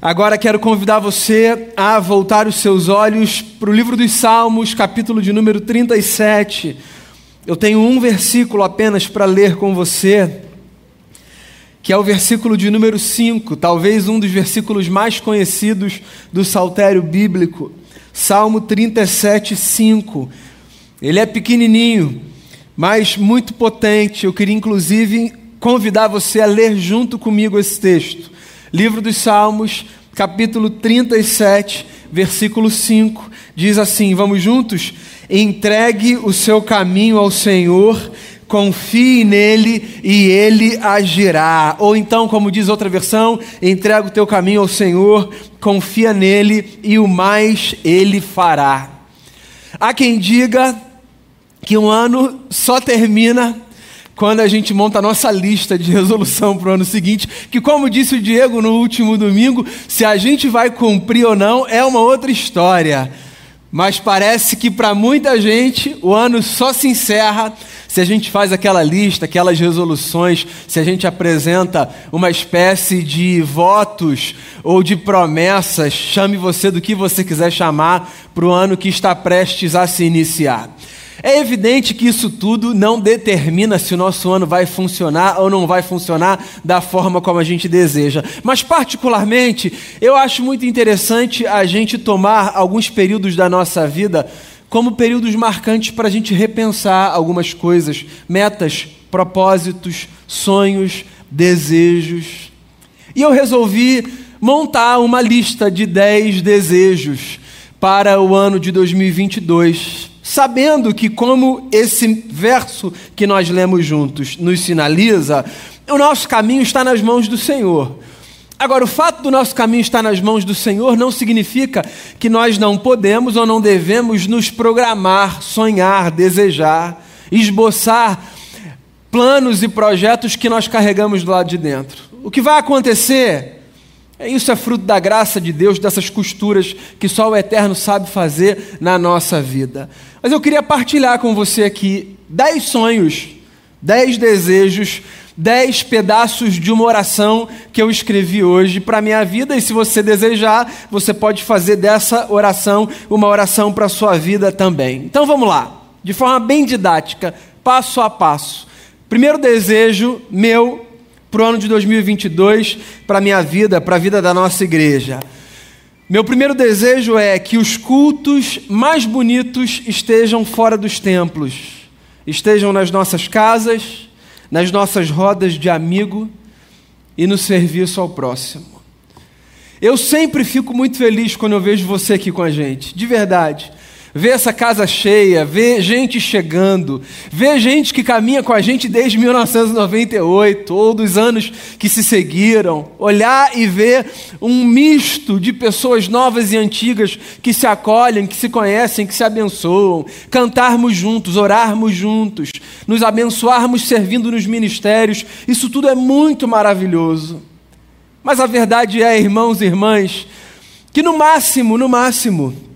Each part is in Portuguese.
Agora quero convidar você a voltar os seus olhos para o livro dos Salmos, capítulo de número 37. Eu tenho um versículo apenas para ler com você, que é o versículo de número 5, talvez um dos versículos mais conhecidos do saltério bíblico. Salmo 37, 5. Ele é pequenininho, mas muito potente. Eu queria inclusive convidar você a ler junto comigo esse texto. Livro dos Salmos, capítulo 37, versículo 5, diz assim: Vamos juntos? Entregue o seu caminho ao Senhor, confie nele e ele agirá. Ou então, como diz outra versão, entrega o teu caminho ao Senhor, confia nele e o mais ele fará. Há quem diga que um ano só termina quando a gente monta a nossa lista de resolução para o ano seguinte, que, como disse o Diego no último domingo, se a gente vai cumprir ou não é uma outra história. Mas parece que para muita gente o ano só se encerra se a gente faz aquela lista, aquelas resoluções, se a gente apresenta uma espécie de votos ou de promessas, chame você do que você quiser chamar, para o ano que está prestes a se iniciar. É evidente que isso tudo não determina se o nosso ano vai funcionar ou não vai funcionar da forma como a gente deseja. Mas, particularmente, eu acho muito interessante a gente tomar alguns períodos da nossa vida como períodos marcantes para a gente repensar algumas coisas, metas, propósitos, sonhos, desejos. E eu resolvi montar uma lista de 10 desejos para o ano de 2022 sabendo que, como esse verso que nós lemos juntos nos sinaliza, o nosso caminho está nas mãos do Senhor. Agora, o fato do nosso caminho estar nas mãos do Senhor não significa que nós não podemos ou não devemos nos programar, sonhar, desejar, esboçar planos e projetos que nós carregamos do lado de dentro. O que vai acontecer isso é fruto da graça de Deus, dessas costuras que só o Eterno sabe fazer na nossa vida. Mas eu queria partilhar com você aqui dez sonhos, dez desejos, dez pedaços de uma oração que eu escrevi hoje para a minha vida. E se você desejar, você pode fazer dessa oração uma oração para a sua vida também. Então vamos lá, de forma bem didática, passo a passo. Primeiro desejo meu para o ano de 2022, para a minha vida, para a vida da nossa igreja. Meu primeiro desejo é que os cultos mais bonitos estejam fora dos templos, estejam nas nossas casas, nas nossas rodas de amigo e no serviço ao próximo. Eu sempre fico muito feliz quando eu vejo você aqui com a gente, de verdade ver essa casa cheia, ver gente chegando, ver gente que caminha com a gente desde 1998 ou dos anos que se seguiram, olhar e ver um misto de pessoas novas e antigas que se acolhem, que se conhecem, que se abençoam, cantarmos juntos, orarmos juntos, nos abençoarmos servindo nos ministérios, isso tudo é muito maravilhoso. Mas a verdade é, irmãos e irmãs, que no máximo, no máximo,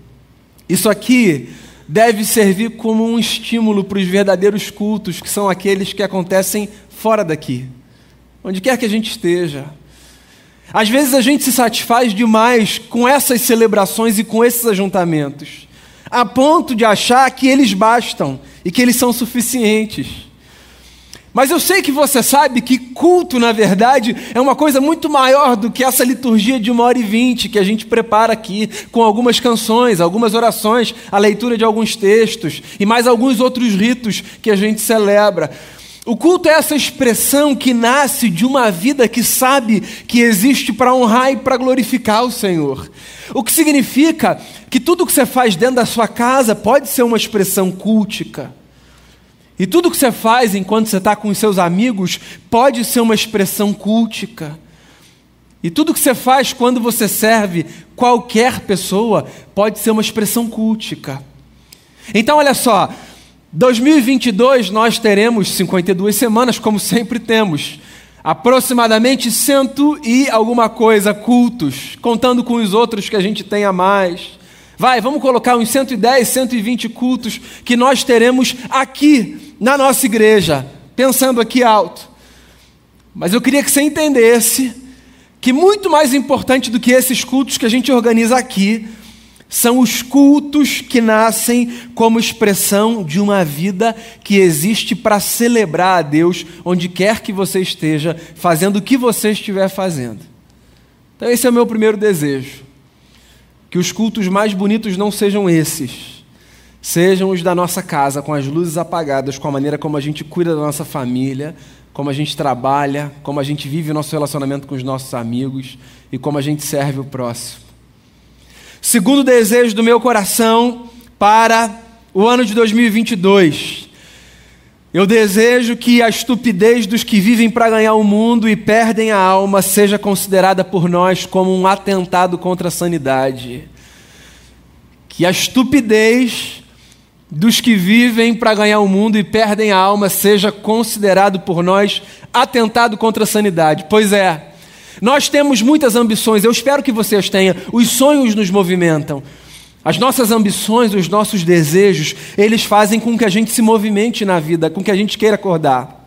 isso aqui deve servir como um estímulo para os verdadeiros cultos, que são aqueles que acontecem fora daqui, onde quer que a gente esteja. Às vezes a gente se satisfaz demais com essas celebrações e com esses ajuntamentos, a ponto de achar que eles bastam e que eles são suficientes. Mas eu sei que você sabe que culto, na verdade, é uma coisa muito maior do que essa liturgia de uma hora e vinte que a gente prepara aqui, com algumas canções, algumas orações, a leitura de alguns textos e mais alguns outros ritos que a gente celebra. O culto é essa expressão que nasce de uma vida que sabe que existe para honrar e para glorificar o Senhor. O que significa que tudo que você faz dentro da sua casa pode ser uma expressão cultica. E tudo que você faz enquanto você está com os seus amigos pode ser uma expressão cultica. E tudo que você faz quando você serve qualquer pessoa pode ser uma expressão cultica. Então, olha só, 2022 nós teremos 52 semanas, como sempre temos. Aproximadamente cento e alguma coisa cultos, contando com os outros que a gente tem a mais. Vai, vamos colocar uns 110, 120 cultos que nós teremos aqui na nossa igreja, pensando aqui alto. Mas eu queria que você entendesse que muito mais importante do que esses cultos que a gente organiza aqui, são os cultos que nascem como expressão de uma vida que existe para celebrar a Deus onde quer que você esteja, fazendo o que você estiver fazendo. Então, esse é o meu primeiro desejo. Que os cultos mais bonitos não sejam esses, sejam os da nossa casa, com as luzes apagadas, com a maneira como a gente cuida da nossa família, como a gente trabalha, como a gente vive o nosso relacionamento com os nossos amigos e como a gente serve o próximo. Segundo desejo do meu coração para o ano de 2022. Eu desejo que a estupidez dos que vivem para ganhar o mundo e perdem a alma seja considerada por nós como um atentado contra a sanidade. Que a estupidez dos que vivem para ganhar o mundo e perdem a alma seja considerado por nós atentado contra a sanidade. Pois é, nós temos muitas ambições, eu espero que você as tenha. Os sonhos nos movimentam. As nossas ambições, os nossos desejos, eles fazem com que a gente se movimente na vida, com que a gente queira acordar.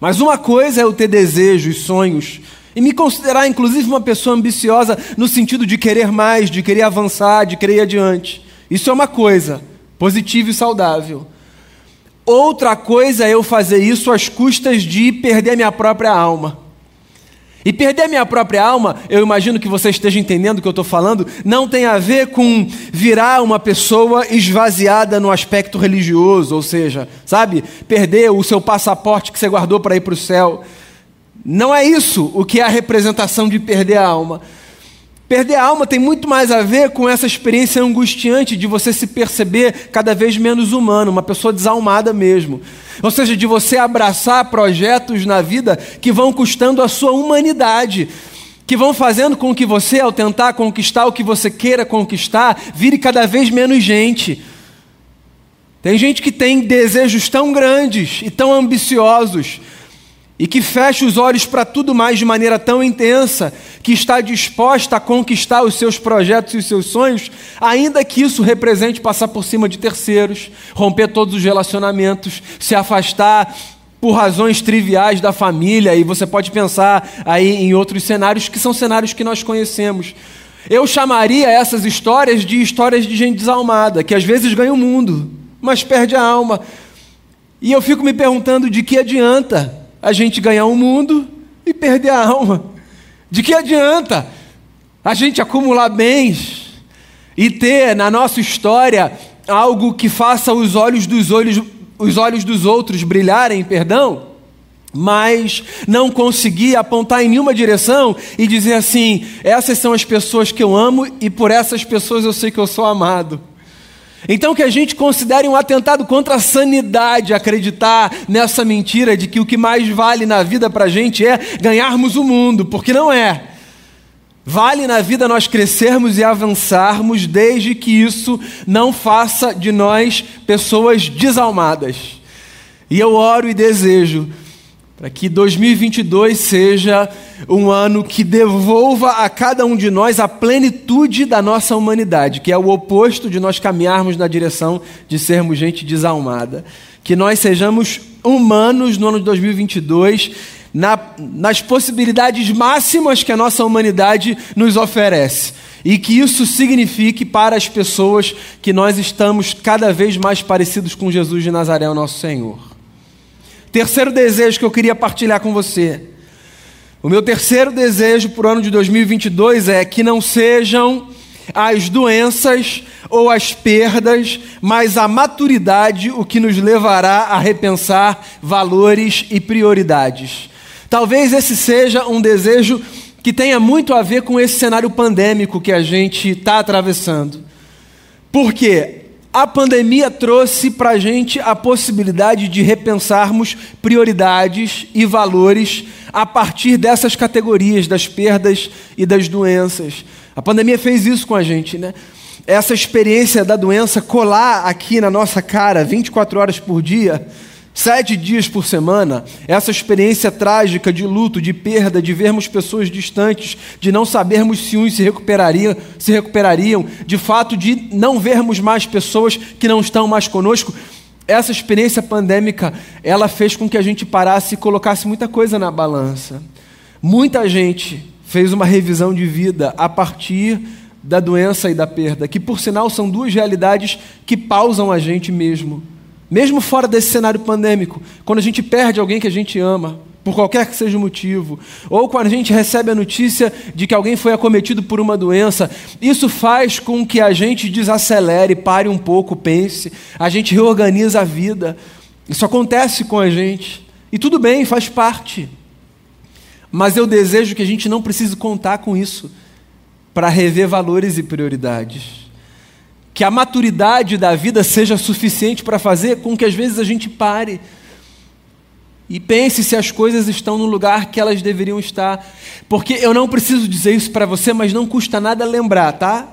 Mas uma coisa é eu ter desejos, sonhos, e me considerar inclusive uma pessoa ambiciosa no sentido de querer mais, de querer avançar, de querer ir adiante. Isso é uma coisa positivo e saudável. Outra coisa é eu fazer isso às custas de perder minha própria alma. E perder minha própria alma, eu imagino que você esteja entendendo o que eu estou falando, não tem a ver com virar uma pessoa esvaziada no aspecto religioso, ou seja, sabe, perder o seu passaporte que você guardou para ir para o céu. Não é isso o que é a representação de perder a alma. Perder a alma tem muito mais a ver com essa experiência angustiante de você se perceber cada vez menos humano, uma pessoa desalmada mesmo. Ou seja, de você abraçar projetos na vida que vão custando a sua humanidade, que vão fazendo com que você, ao tentar conquistar o que você queira conquistar, vire cada vez menos gente. Tem gente que tem desejos tão grandes e tão ambiciosos e que fecha os olhos para tudo mais de maneira tão intensa, que está disposta a conquistar os seus projetos e os seus sonhos, ainda que isso represente passar por cima de terceiros, romper todos os relacionamentos, se afastar por razões triviais da família, e você pode pensar aí em outros cenários que são cenários que nós conhecemos. Eu chamaria essas histórias de histórias de gente desalmada, que às vezes ganha o mundo, mas perde a alma. E eu fico me perguntando de que adianta a gente ganhar o mundo e perder a alma. De que adianta a gente acumular bens e ter na nossa história algo que faça os olhos dos olhos, os olhos dos outros brilharem, perdão? mas não conseguir apontar em nenhuma direção e dizer assim: essas são as pessoas que eu amo e por essas pessoas eu sei que eu sou amado. Então, que a gente considere um atentado contra a sanidade acreditar nessa mentira de que o que mais vale na vida para a gente é ganharmos o mundo, porque não é. Vale na vida nós crescermos e avançarmos, desde que isso não faça de nós pessoas desalmadas. E eu oro e desejo para que 2022 seja um ano que devolva a cada um de nós a plenitude da nossa humanidade, que é o oposto de nós caminharmos na direção de sermos gente desalmada. Que nós sejamos humanos no ano de 2022, na, nas possibilidades máximas que a nossa humanidade nos oferece. E que isso signifique para as pessoas que nós estamos cada vez mais parecidos com Jesus de Nazaré, o nosso Senhor. Terceiro desejo que eu queria partilhar com você. O meu terceiro desejo para o ano de 2022 é que não sejam as doenças ou as perdas, mas a maturidade o que nos levará a repensar valores e prioridades. Talvez esse seja um desejo que tenha muito a ver com esse cenário pandêmico que a gente está atravessando. Por quê? A pandemia trouxe para a gente a possibilidade de repensarmos prioridades e valores a partir dessas categorias das perdas e das doenças. A pandemia fez isso com a gente, né? Essa experiência da doença colar aqui na nossa cara 24 horas por dia Sete dias por semana, essa experiência trágica de luto, de perda, de vermos pessoas distantes, de não sabermos se uns se recuperariam, se recuperariam, de fato de não vermos mais pessoas que não estão mais conosco, essa experiência pandêmica, ela fez com que a gente parasse e colocasse muita coisa na balança. Muita gente fez uma revisão de vida a partir da doença e da perda, que por sinal são duas realidades que pausam a gente mesmo. Mesmo fora desse cenário pandêmico, quando a gente perde alguém que a gente ama, por qualquer que seja o motivo, ou quando a gente recebe a notícia de que alguém foi acometido por uma doença, isso faz com que a gente desacelere, pare um pouco, pense, a gente reorganiza a vida. Isso acontece com a gente. E tudo bem, faz parte. Mas eu desejo que a gente não precise contar com isso para rever valores e prioridades. Que a maturidade da vida seja suficiente para fazer com que às vezes a gente pare e pense se as coisas estão no lugar que elas deveriam estar. Porque eu não preciso dizer isso para você, mas não custa nada lembrar, tá?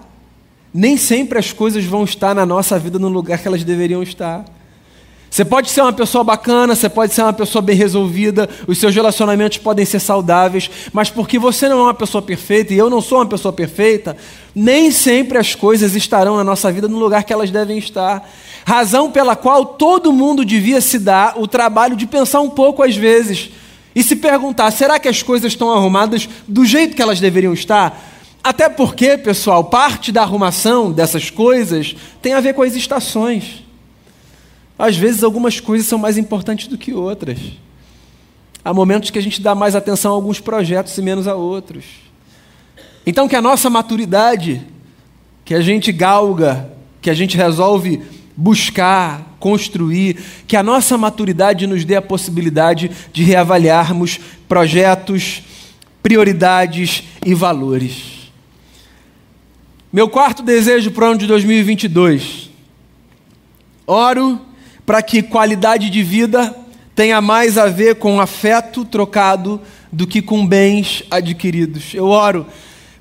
Nem sempre as coisas vão estar na nossa vida no lugar que elas deveriam estar. Você pode ser uma pessoa bacana, você pode ser uma pessoa bem resolvida, os seus relacionamentos podem ser saudáveis, mas porque você não é uma pessoa perfeita e eu não sou uma pessoa perfeita, nem sempre as coisas estarão na nossa vida no lugar que elas devem estar. Razão pela qual todo mundo devia se dar o trabalho de pensar um pouco às vezes e se perguntar: será que as coisas estão arrumadas do jeito que elas deveriam estar? Até porque, pessoal, parte da arrumação dessas coisas tem a ver com as estações. Às vezes, algumas coisas são mais importantes do que outras. Há momentos que a gente dá mais atenção a alguns projetos e menos a outros. Então, que a nossa maturidade, que a gente galga, que a gente resolve buscar, construir, que a nossa maturidade nos dê a possibilidade de reavaliarmos projetos, prioridades e valores. Meu quarto desejo para o ano de 2022. Oro para que qualidade de vida tenha mais a ver com afeto trocado do que com bens adquiridos. Eu oro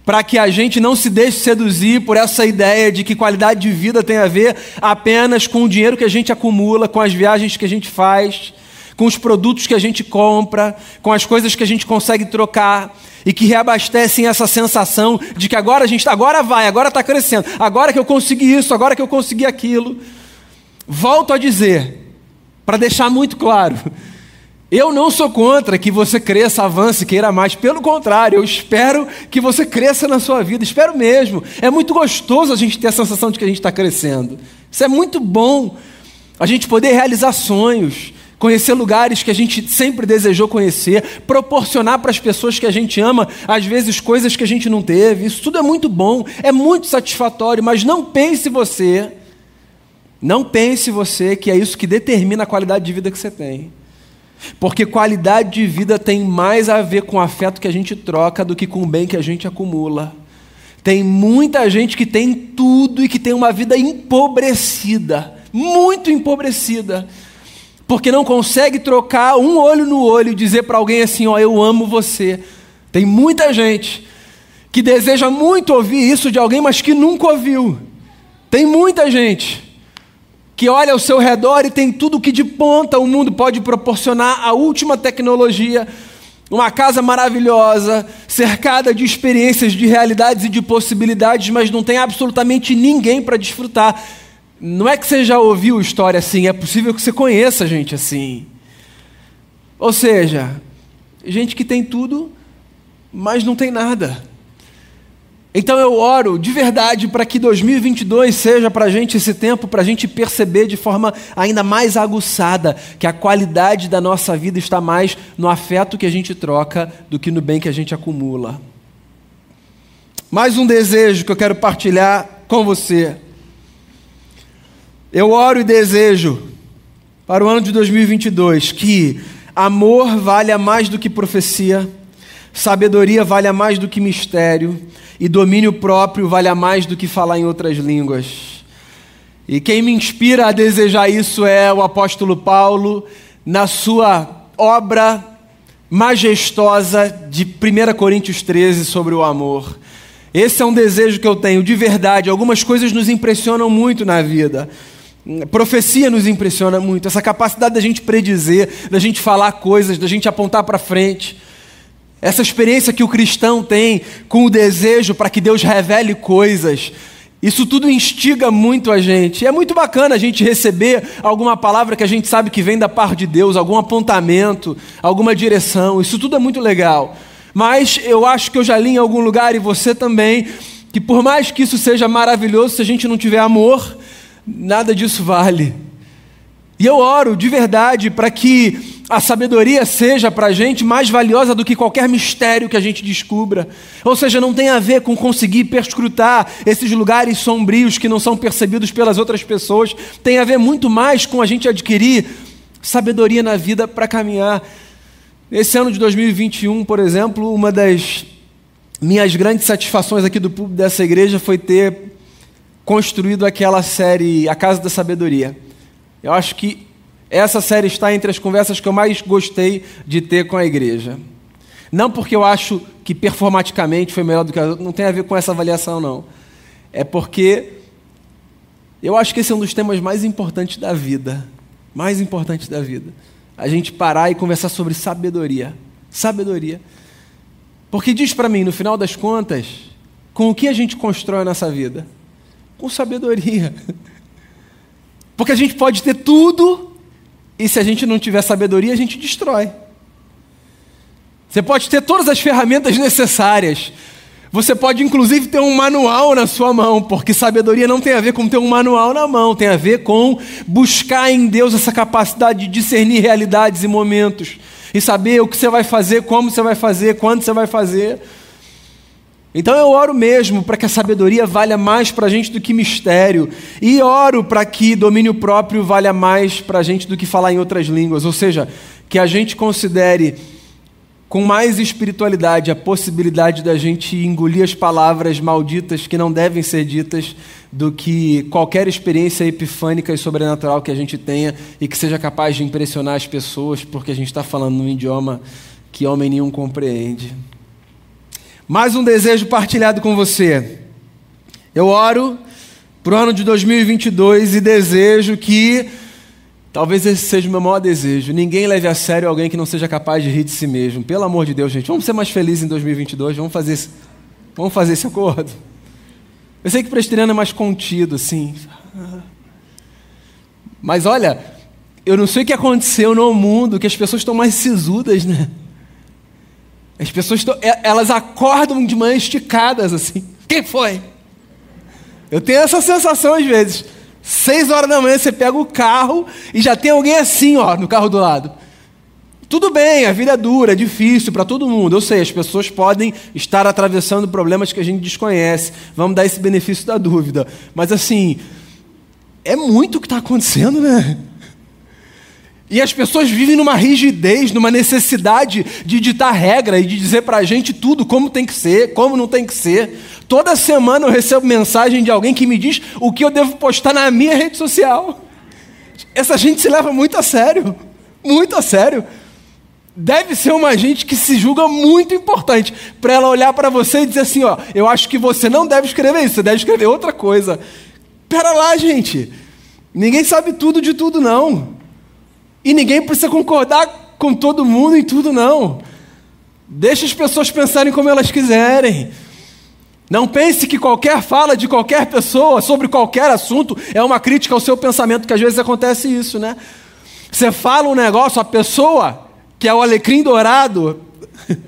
para que a gente não se deixe seduzir por essa ideia de que qualidade de vida tem a ver apenas com o dinheiro que a gente acumula, com as viagens que a gente faz, com os produtos que a gente compra, com as coisas que a gente consegue trocar e que reabastecem essa sensação de que agora a gente agora vai, agora está crescendo, agora que eu consegui isso, agora que eu consegui aquilo. Volto a dizer, para deixar muito claro, eu não sou contra que você cresça, avance, queira mais. Pelo contrário, eu espero que você cresça na sua vida. Espero mesmo. É muito gostoso a gente ter a sensação de que a gente está crescendo. Isso é muito bom. A gente poder realizar sonhos, conhecer lugares que a gente sempre desejou conhecer, proporcionar para as pessoas que a gente ama, às vezes, coisas que a gente não teve. Isso tudo é muito bom, é muito satisfatório, mas não pense você não pense você que é isso que determina a qualidade de vida que você tem. Porque qualidade de vida tem mais a ver com o afeto que a gente troca do que com o bem que a gente acumula. Tem muita gente que tem tudo e que tem uma vida empobrecida, muito empobrecida, porque não consegue trocar um olho no olho e dizer para alguém assim: Ó, oh, eu amo você. Tem muita gente que deseja muito ouvir isso de alguém, mas que nunca ouviu. Tem muita gente que olha ao seu redor e tem tudo que de ponta o mundo pode proporcionar, a última tecnologia, uma casa maravilhosa, cercada de experiências, de realidades e de possibilidades, mas não tem absolutamente ninguém para desfrutar. Não é que você já ouviu história assim, é possível que você conheça gente assim. Ou seja, gente que tem tudo, mas não tem nada. Então eu oro de verdade para que 2022 seja para a gente esse tempo, para a gente perceber de forma ainda mais aguçada que a qualidade da nossa vida está mais no afeto que a gente troca do que no bem que a gente acumula. Mais um desejo que eu quero partilhar com você. Eu oro e desejo para o ano de 2022 que amor valha mais do que profecia, sabedoria valha mais do que mistério e domínio próprio vale mais do que falar em outras línguas. E quem me inspira a desejar isso é o apóstolo Paulo, na sua obra majestosa de 1 Coríntios 13 sobre o amor. Esse é um desejo que eu tenho de verdade. Algumas coisas nos impressionam muito na vida. Profecia nos impressiona muito, essa capacidade da gente predizer, da gente falar coisas, da gente apontar para frente. Essa experiência que o cristão tem com o desejo para que Deus revele coisas, isso tudo instiga muito a gente. É muito bacana a gente receber alguma palavra que a gente sabe que vem da parte de Deus, algum apontamento, alguma direção. Isso tudo é muito legal. Mas eu acho que eu já li em algum lugar, e você também, que por mais que isso seja maravilhoso, se a gente não tiver amor, nada disso vale. E eu oro de verdade para que a sabedoria seja para a gente mais valiosa do que qualquer mistério que a gente descubra. Ou seja, não tem a ver com conseguir perscrutar esses lugares sombrios que não são percebidos pelas outras pessoas. Tem a ver muito mais com a gente adquirir sabedoria na vida para caminhar. Esse ano de 2021, por exemplo, uma das minhas grandes satisfações aqui do público dessa igreja foi ter construído aquela série A Casa da Sabedoria. Eu acho que essa série está entre as conversas que eu mais gostei de ter com a igreja. Não porque eu acho que performaticamente foi melhor do que a outra, não tem a ver com essa avaliação, não. É porque eu acho que esse é um dos temas mais importantes da vida. Mais importantes da vida. A gente parar e conversar sobre sabedoria. Sabedoria. Porque diz para mim, no final das contas, com o que a gente constrói a nossa vida? Com sabedoria. Porque a gente pode ter tudo, e se a gente não tiver sabedoria, a gente destrói. Você pode ter todas as ferramentas necessárias. Você pode, inclusive, ter um manual na sua mão, porque sabedoria não tem a ver com ter um manual na mão, tem a ver com buscar em Deus essa capacidade de discernir realidades e momentos, e saber o que você vai fazer, como você vai fazer, quando você vai fazer. Então eu oro mesmo para que a sabedoria valha mais para a gente do que mistério, e oro para que domínio próprio valha mais para a gente do que falar em outras línguas, ou seja, que a gente considere com mais espiritualidade a possibilidade da gente engolir as palavras malditas que não devem ser ditas do que qualquer experiência epifânica e sobrenatural que a gente tenha e que seja capaz de impressionar as pessoas, porque a gente está falando num idioma que homem nenhum compreende. Mais um desejo partilhado com você. Eu oro para o ano de 2022 e desejo que, talvez esse seja o meu maior desejo, ninguém leve a sério alguém que não seja capaz de rir de si mesmo. Pelo amor de Deus, gente, vamos ser mais felizes em 2022, vamos fazer esse, vamos fazer esse acordo. Eu sei que presbiteriano é mais contido, assim. Mas olha, eu não sei o que aconteceu no mundo, que as pessoas estão mais sisudas, né? As pessoas é, elas acordam de manhã esticadas assim. Quem foi? Eu tenho essa sensação às vezes. Seis horas da manhã você pega o carro e já tem alguém assim, ó, no carro do lado. Tudo bem, a vida é dura, é difícil para todo mundo. Eu sei, as pessoas podem estar atravessando problemas que a gente desconhece. Vamos dar esse benefício da dúvida. Mas assim, é muito o que está acontecendo, né? E as pessoas vivem numa rigidez, numa necessidade de ditar regra e de dizer para a gente tudo como tem que ser, como não tem que ser. Toda semana eu recebo mensagem de alguém que me diz o que eu devo postar na minha rede social. Essa gente se leva muito a sério, muito a sério. Deve ser uma gente que se julga muito importante para ela olhar para você e dizer assim: ó, eu acho que você não deve escrever isso, você deve escrever outra coisa. Pera lá, gente. Ninguém sabe tudo de tudo, não. E ninguém precisa concordar com todo mundo em tudo, não. Deixa as pessoas pensarem como elas quiserem. Não pense que qualquer fala de qualquer pessoa sobre qualquer assunto é uma crítica ao seu pensamento, que às vezes acontece isso, né? Você fala um negócio, a pessoa, que é o alecrim dourado,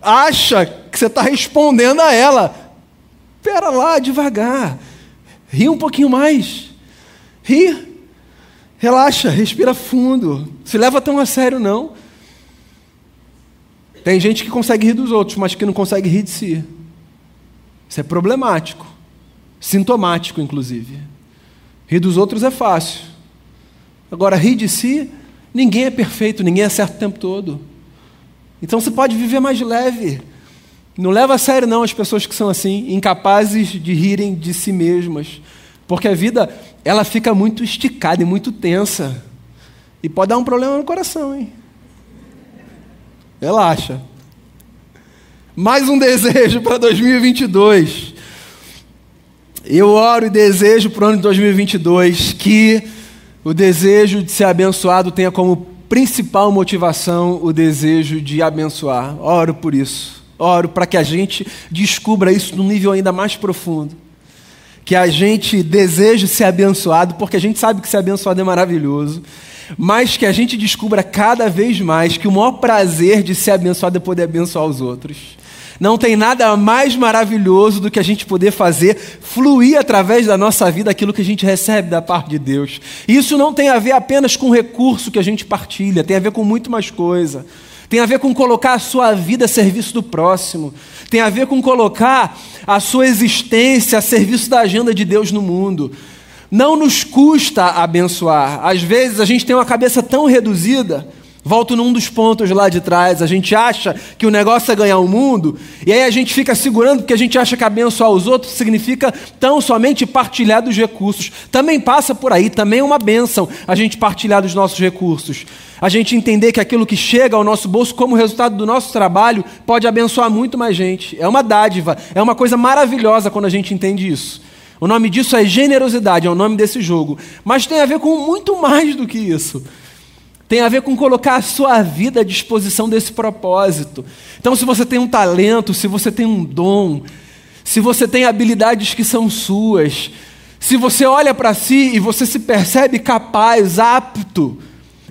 acha que você está respondendo a ela. Pera lá, devagar. Ri um pouquinho mais. Ri. Relaxa, respira fundo. Se leva tão a sério, não. Tem gente que consegue rir dos outros, mas que não consegue rir de si. Isso é problemático. Sintomático, inclusive. Rir dos outros é fácil. Agora, rir de si, ninguém é perfeito, ninguém acerta o tempo todo. Então você pode viver mais leve. Não leva a sério, não, as pessoas que são assim, incapazes de rirem de si mesmas. Porque a vida, ela fica muito esticada e muito tensa. E pode dar um problema no coração, hein? Relaxa. Mais um desejo para 2022. Eu oro e desejo para o ano de 2022 que o desejo de ser abençoado tenha como principal motivação o desejo de abençoar. Oro por isso. Oro para que a gente descubra isso num nível ainda mais profundo que a gente deseje ser abençoado, porque a gente sabe que ser abençoado é maravilhoso, mas que a gente descubra cada vez mais que o maior prazer de ser abençoado é poder abençoar os outros. Não tem nada mais maravilhoso do que a gente poder fazer fluir através da nossa vida aquilo que a gente recebe da parte de Deus. Isso não tem a ver apenas com o recurso que a gente partilha, tem a ver com muito mais coisa. Tem a ver com colocar a sua vida a serviço do próximo. Tem a ver com colocar a sua existência a serviço da agenda de Deus no mundo. Não nos custa abençoar. Às vezes a gente tem uma cabeça tão reduzida Volto num dos pontos lá de trás. A gente acha que o negócio é ganhar o mundo, e aí a gente fica segurando porque a gente acha que abençoar os outros significa tão somente partilhar dos recursos. Também passa por aí, também é uma bênção a gente partilhar dos nossos recursos. A gente entender que aquilo que chega ao nosso bolso como resultado do nosso trabalho pode abençoar muito mais gente. É uma dádiva, é uma coisa maravilhosa quando a gente entende isso. O nome disso é generosidade, é o nome desse jogo. Mas tem a ver com muito mais do que isso tem a ver com colocar a sua vida à disposição desse propósito. Então, se você tem um talento, se você tem um dom, se você tem habilidades que são suas, se você olha para si e você se percebe capaz, apto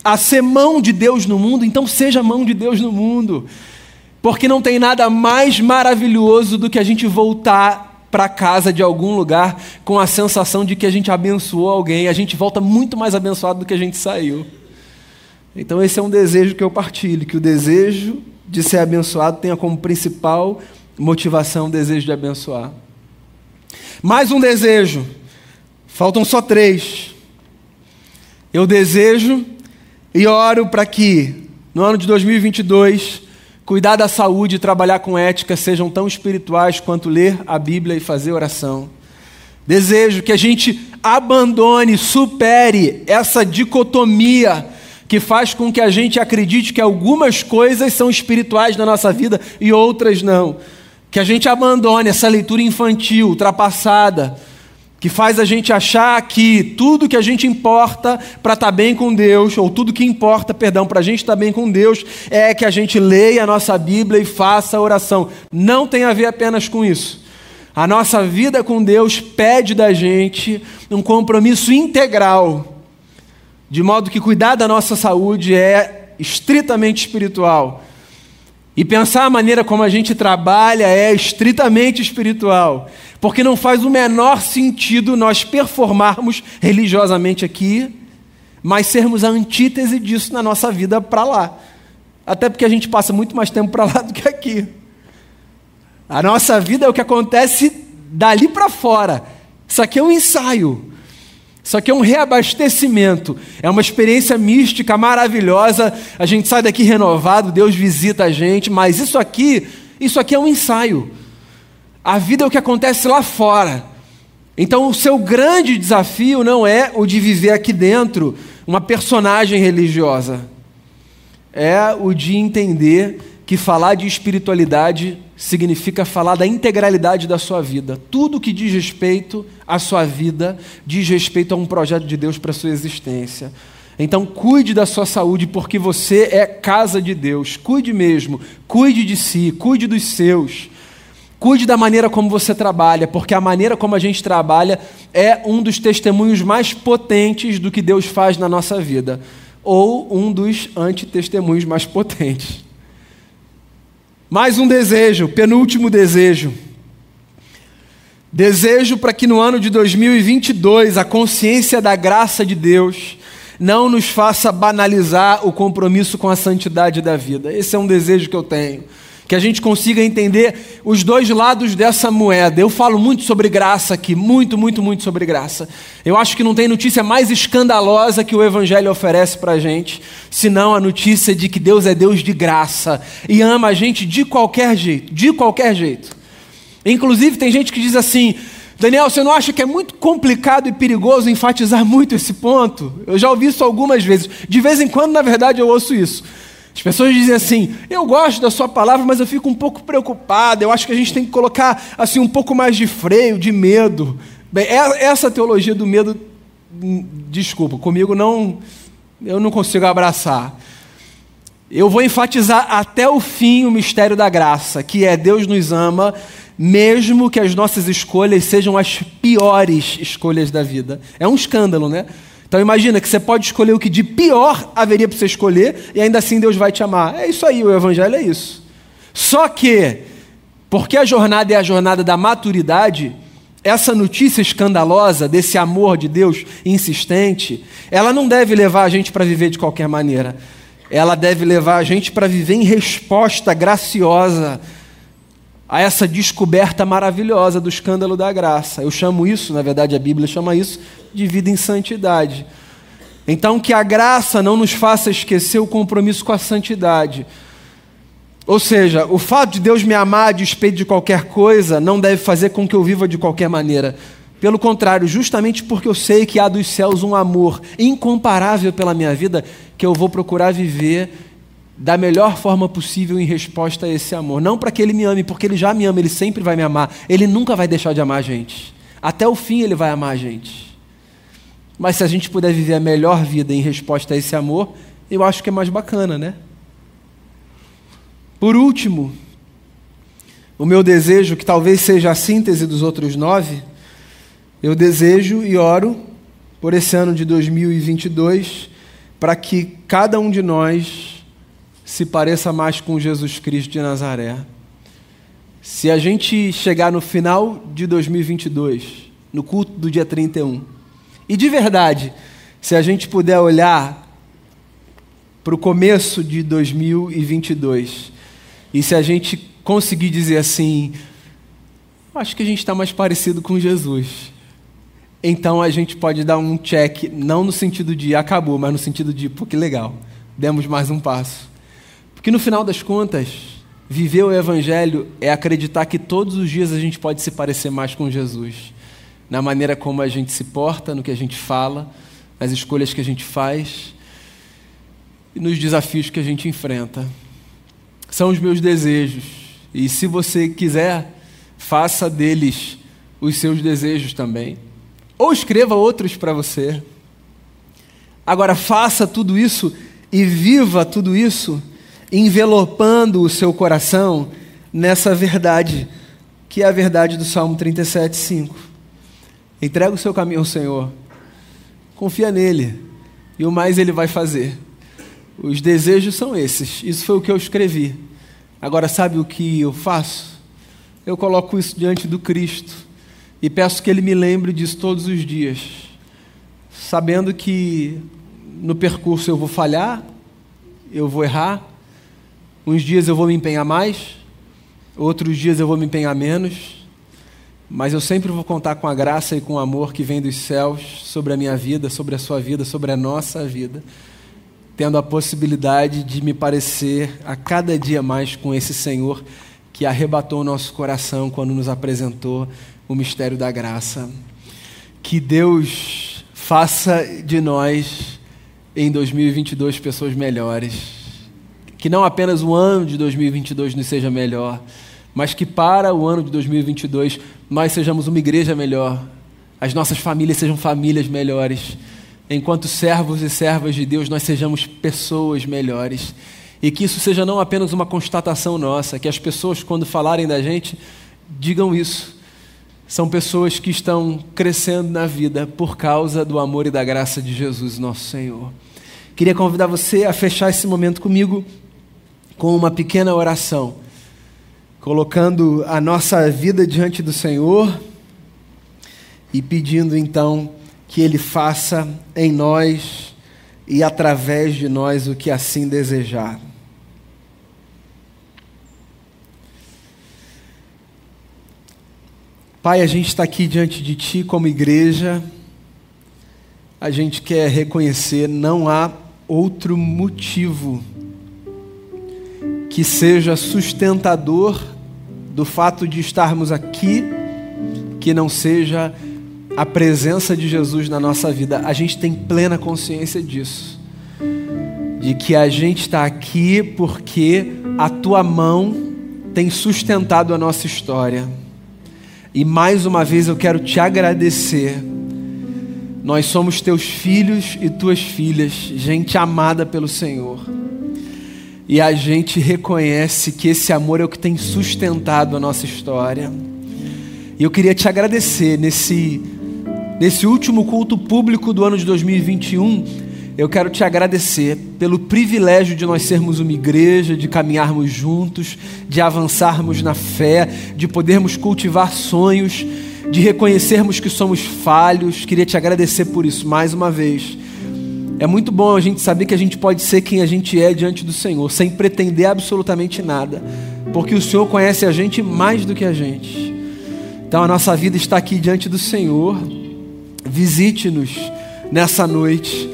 a ser mão de Deus no mundo, então seja mão de Deus no mundo. Porque não tem nada mais maravilhoso do que a gente voltar para casa de algum lugar com a sensação de que a gente abençoou alguém, a gente volta muito mais abençoado do que a gente saiu. Então, esse é um desejo que eu partilho, que o desejo de ser abençoado tenha como principal motivação o desejo de abençoar. Mais um desejo, faltam só três. Eu desejo e oro para que, no ano de 2022, cuidar da saúde e trabalhar com ética sejam tão espirituais quanto ler a Bíblia e fazer oração. Desejo que a gente abandone, supere essa dicotomia que faz com que a gente acredite que algumas coisas são espirituais na nossa vida e outras não. Que a gente abandone essa leitura infantil, ultrapassada, que faz a gente achar que tudo que a gente importa para estar tá bem com Deus, ou tudo que importa, perdão, para a gente estar tá bem com Deus, é que a gente leia a nossa Bíblia e faça a oração. Não tem a ver apenas com isso. A nossa vida com Deus pede da gente um compromisso integral de modo que cuidar da nossa saúde é estritamente espiritual. E pensar a maneira como a gente trabalha é estritamente espiritual. Porque não faz o menor sentido nós performarmos religiosamente aqui, mas sermos a antítese disso na nossa vida para lá. Até porque a gente passa muito mais tempo para lá do que aqui. A nossa vida é o que acontece dali para fora. Isso aqui é um ensaio. Isso aqui é um reabastecimento, é uma experiência mística maravilhosa. A gente sai daqui renovado, Deus visita a gente, mas isso aqui, isso aqui é um ensaio. A vida é o que acontece lá fora. Então, o seu grande desafio não é o de viver aqui dentro uma personagem religiosa, é o de entender que falar de espiritualidade significa falar da integralidade da sua vida. Tudo que diz respeito à sua vida diz respeito a um projeto de Deus para a sua existência. Então, cuide da sua saúde, porque você é casa de Deus. Cuide mesmo, cuide de si, cuide dos seus. Cuide da maneira como você trabalha, porque a maneira como a gente trabalha é um dos testemunhos mais potentes do que Deus faz na nossa vida, ou um dos antitestemunhos mais potentes. Mais um desejo, penúltimo desejo. Desejo para que no ano de 2022 a consciência da graça de Deus não nos faça banalizar o compromisso com a santidade da vida. Esse é um desejo que eu tenho que a gente consiga entender os dois lados dessa moeda. Eu falo muito sobre graça aqui, muito, muito, muito sobre graça. Eu acho que não tem notícia mais escandalosa que o Evangelho oferece para a gente, senão a notícia de que Deus é Deus de graça e ama a gente de qualquer jeito, de qualquer jeito. Inclusive, tem gente que diz assim. Daniel, você não acha que é muito complicado e perigoso enfatizar muito esse ponto? Eu já ouvi isso algumas vezes. De vez em quando, na verdade, eu ouço isso. As pessoas dizem assim: eu gosto da sua palavra, mas eu fico um pouco preocupado. Eu acho que a gente tem que colocar assim um pouco mais de freio, de medo. Bem, é, essa teologia do medo, hum, desculpa, comigo não, eu não consigo abraçar. Eu vou enfatizar até o fim o mistério da graça, que é Deus nos ama, mesmo que as nossas escolhas sejam as piores escolhas da vida. É um escândalo, né? Então imagina que você pode escolher o que de pior haveria para você escolher e ainda assim Deus vai te amar. É isso aí, o evangelho é isso. Só que, porque a jornada é a jornada da maturidade, essa notícia escandalosa desse amor de Deus insistente, ela não deve levar a gente para viver de qualquer maneira. Ela deve levar a gente para viver em resposta graciosa a essa descoberta maravilhosa do escândalo da graça. Eu chamo isso, na verdade a Bíblia chama isso, de vida em santidade. Então, que a graça não nos faça esquecer o compromisso com a santidade. Ou seja, o fato de Deus me amar a despeito de qualquer coisa não deve fazer com que eu viva de qualquer maneira. Pelo contrário, justamente porque eu sei que há dos céus um amor incomparável pela minha vida, que eu vou procurar viver da melhor forma possível em resposta a esse amor. Não para que ele me ame, porque ele já me ama, ele sempre vai me amar. Ele nunca vai deixar de amar a gente. Até o fim ele vai amar a gente. Mas se a gente puder viver a melhor vida em resposta a esse amor, eu acho que é mais bacana, né? Por último, o meu desejo, que talvez seja a síntese dos outros nove, eu desejo e oro por esse ano de 2022 para que cada um de nós se pareça mais com Jesus Cristo de Nazaré. Se a gente chegar no final de 2022, no culto do dia 31, e de verdade, se a gente puder olhar para o começo de 2022 e se a gente conseguir dizer assim, acho que a gente está mais parecido com Jesus. Então a gente pode dar um check, não no sentido de acabou, mas no sentido de, pô, que legal, demos mais um passo. Porque no final das contas, viver o Evangelho é acreditar que todos os dias a gente pode se parecer mais com Jesus. Na maneira como a gente se porta, no que a gente fala, nas escolhas que a gente faz e nos desafios que a gente enfrenta são os meus desejos. E se você quiser, faça deles os seus desejos também. Ou escreva outros para você. Agora, faça tudo isso e viva tudo isso envelopando o seu coração nessa verdade, que é a verdade do Salmo 37, 5. Entrega o seu caminho ao Senhor, confia nele, e o mais ele vai fazer. Os desejos são esses. Isso foi o que eu escrevi. Agora, sabe o que eu faço? Eu coloco isso diante do Cristo e peço que Ele me lembre disso todos os dias, sabendo que no percurso eu vou falhar, eu vou errar, uns dias eu vou me empenhar mais, outros dias eu vou me empenhar menos, mas eu sempre vou contar com a graça e com o amor que vem dos céus sobre a minha vida, sobre a sua vida, sobre a nossa vida tendo a possibilidade de me parecer a cada dia mais com esse Senhor que arrebatou o nosso coração quando nos apresentou o mistério da graça. Que Deus faça de nós em 2022 pessoas melhores. Que não apenas o ano de 2022 nos seja melhor, mas que para o ano de 2022 nós sejamos uma igreja melhor, as nossas famílias sejam famílias melhores enquanto servos e servas de Deus, nós sejamos pessoas melhores. E que isso seja não apenas uma constatação nossa, que as pessoas, quando falarem da gente, digam isso. São pessoas que estão crescendo na vida por causa do amor e da graça de Jesus, nosso Senhor. Queria convidar você a fechar esse momento comigo com uma pequena oração, colocando a nossa vida diante do Senhor e pedindo então que Ele faça em nós e através de nós o que assim desejar. Pai, a gente está aqui diante de Ti como igreja, a gente quer reconhecer, não há outro motivo que seja sustentador do fato de estarmos aqui que não seja a presença de Jesus na nossa vida, a gente tem plena consciência disso. De que a gente está aqui porque a tua mão tem sustentado a nossa história. E mais uma vez eu quero te agradecer. Nós somos teus filhos e tuas filhas, gente amada pelo Senhor. E a gente reconhece que esse amor é o que tem sustentado a nossa história. E eu queria te agradecer nesse Nesse último culto público do ano de 2021, eu quero te agradecer pelo privilégio de nós sermos uma igreja, de caminharmos juntos, de avançarmos na fé, de podermos cultivar sonhos, de reconhecermos que somos falhos. Queria te agradecer por isso mais uma vez. É muito bom a gente saber que a gente pode ser quem a gente é diante do Senhor, sem pretender absolutamente nada, porque o Senhor conhece a gente mais do que a gente. Então a nossa vida está aqui diante do Senhor. Visite-nos nessa noite.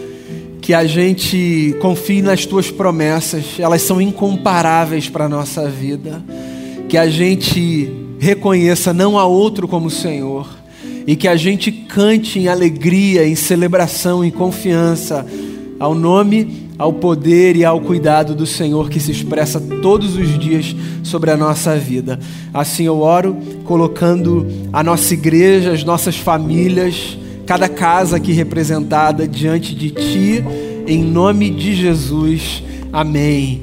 Que a gente confie nas tuas promessas, elas são incomparáveis para a nossa vida. Que a gente reconheça não há outro como o Senhor e que a gente cante em alegria, em celebração, em confiança ao nome, ao poder e ao cuidado do Senhor que se expressa todos os dias sobre a nossa vida. Assim eu oro, colocando a nossa igreja, as nossas famílias, cada casa aqui representada diante de Ti, em nome de Jesus. Amém.